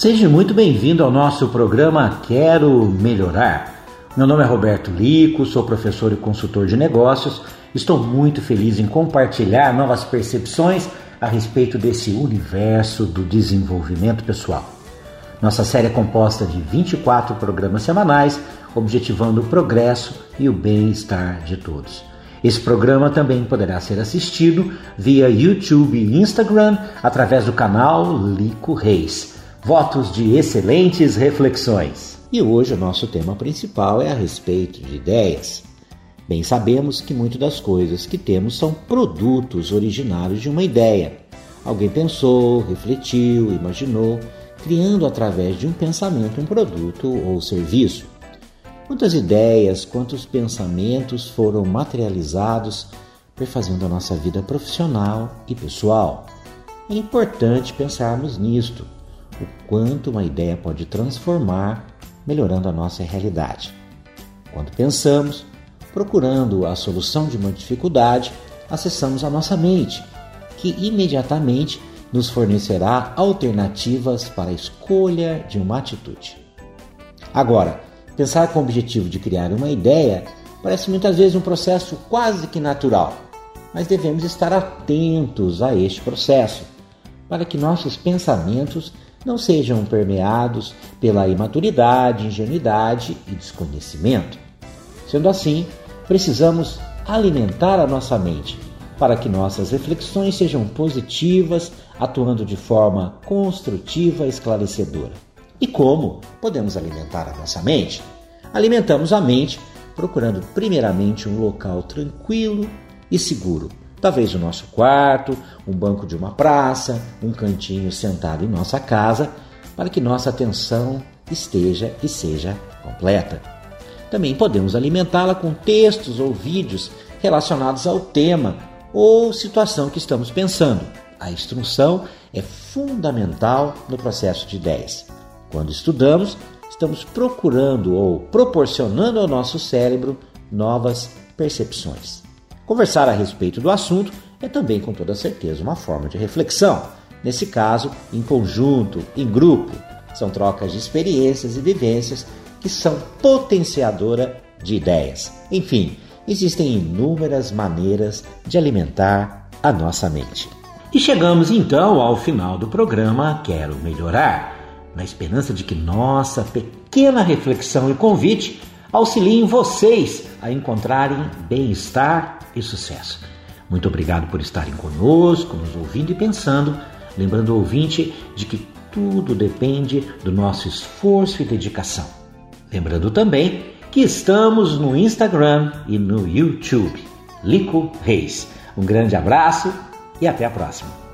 Seja muito bem-vindo ao nosso programa Quero Melhorar. Meu nome é Roberto Lico, sou professor e consultor de negócios. Estou muito feliz em compartilhar novas percepções a respeito desse universo do desenvolvimento pessoal. Nossa série é composta de 24 programas semanais, objetivando o progresso e o bem-estar de todos. Esse programa também poderá ser assistido via YouTube e Instagram através do canal Lico Reis. Votos de excelentes reflexões. E hoje o nosso tema principal é a respeito de ideias. Bem sabemos que muitas das coisas que temos são produtos originários de uma ideia. Alguém pensou, refletiu, imaginou, criando através de um pensamento um produto ou serviço. Quantas ideias, quantos pensamentos foram materializados, perfazendo a nossa vida profissional e pessoal? É importante pensarmos nisto, o quanto uma ideia pode transformar, melhorando a nossa realidade. Quando pensamos, procurando a solução de uma dificuldade, acessamos a nossa mente, que imediatamente nos fornecerá alternativas para a escolha de uma atitude. Agora, Pensar com o objetivo de criar uma ideia parece muitas vezes um processo quase que natural, mas devemos estar atentos a este processo para que nossos pensamentos não sejam permeados pela imaturidade, ingenuidade e desconhecimento. Sendo assim, precisamos alimentar a nossa mente para que nossas reflexões sejam positivas, atuando de forma construtiva e esclarecedora. E como podemos alimentar a nossa mente? Alimentamos a mente procurando primeiramente um local tranquilo e seguro. Talvez o nosso quarto, um banco de uma praça, um cantinho sentado em nossa casa, para que nossa atenção esteja e seja completa. Também podemos alimentá-la com textos ou vídeos relacionados ao tema ou situação que estamos pensando. A instrução é fundamental no processo de ideias. Quando estudamos, estamos procurando ou proporcionando ao nosso cérebro novas percepções. Conversar a respeito do assunto é também, com toda certeza, uma forma de reflexão. Nesse caso, em conjunto, em grupo. São trocas de experiências e vivências que são potenciadora de ideias. Enfim, existem inúmeras maneiras de alimentar a nossa mente. E chegamos então ao final do programa Quero Melhorar na esperança de que nossa pequena reflexão e convite auxiliem vocês a encontrarem bem-estar e sucesso. Muito obrigado por estarem conosco, nos ouvindo e pensando, lembrando o ouvinte de que tudo depende do nosso esforço e dedicação. Lembrando também que estamos no Instagram e no YouTube. Lico Reis. Um grande abraço e até a próxima.